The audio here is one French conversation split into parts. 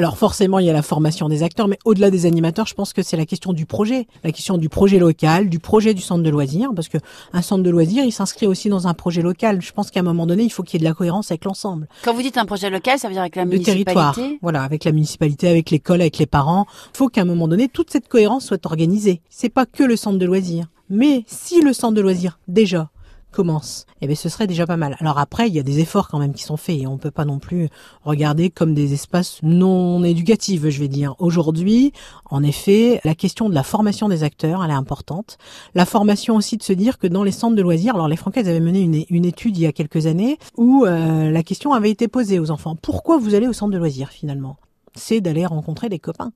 Alors forcément, il y a la formation des acteurs, mais au-delà des animateurs, je pense que c'est la question du projet, la question du projet local, du projet du centre de loisirs, parce que un centre de loisirs, il s'inscrit aussi dans un projet local. Je pense qu'à un moment donné, il faut qu'il y ait de la cohérence avec l'ensemble. Quand vous dites un projet local, ça veut dire avec la Le municipalité? Territoire, voilà, avec la municipalité, avec l'école, avec les parents. Il faut qu'à un moment donné, toute cette cohérence soit organisée. C'est pas que le centre de loisirs, mais si le centre de loisirs déjà commence, eh bien ce serait déjà pas mal. Alors après, il y a des efforts quand même qui sont faits et on peut pas non plus regarder comme des espaces non éducatifs, je vais dire. Aujourd'hui, en effet, la question de la formation des acteurs, elle est importante. La formation aussi de se dire que dans les centres de loisirs, alors les Francaises avaient mené une, une étude il y a quelques années où euh, la question avait été posée aux enfants. Pourquoi vous allez au centre de loisirs finalement? C'est d'aller rencontrer des copains.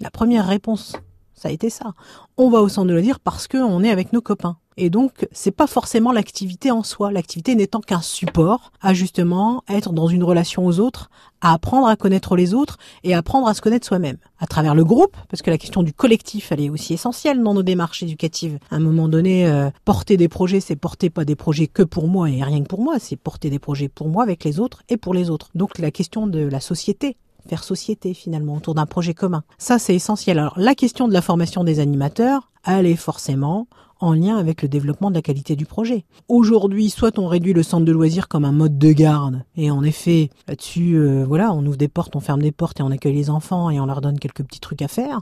La première réponse, ça a été ça. On va au centre de loisirs parce qu'on est avec nos copains. Et donc, c'est pas forcément l'activité en soi. L'activité n'étant qu'un support à justement être dans une relation aux autres, à apprendre à connaître les autres et apprendre à se connaître soi-même. À travers le groupe, parce que la question du collectif, elle est aussi essentielle dans nos démarches éducatives. À un moment donné, euh, porter des projets, c'est porter pas des projets que pour moi et rien que pour moi, c'est porter des projets pour moi avec les autres et pour les autres. Donc, la question de la société, faire société finalement autour d'un projet commun. Ça, c'est essentiel. Alors, la question de la formation des animateurs, elle est forcément en lien avec le développement de la qualité du projet. Aujourd'hui, soit on réduit le centre de loisirs comme un mode de garde, et en effet, là-dessus, euh, voilà, on ouvre des portes, on ferme des portes et on accueille les enfants et on leur donne quelques petits trucs à faire,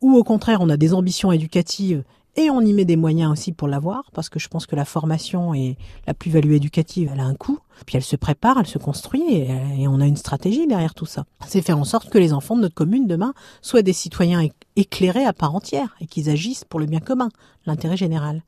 ou au contraire, on a des ambitions éducatives et on y met des moyens aussi pour l'avoir, parce que je pense que la formation et la plus-value éducative, elle a un coût. Puis elle se prépare, elle se construit, et, et on a une stratégie derrière tout ça. C'est faire en sorte que les enfants de notre commune demain soient des citoyens éclairés à part entière et qu'ils agissent pour le bien commun, l'intérêt général.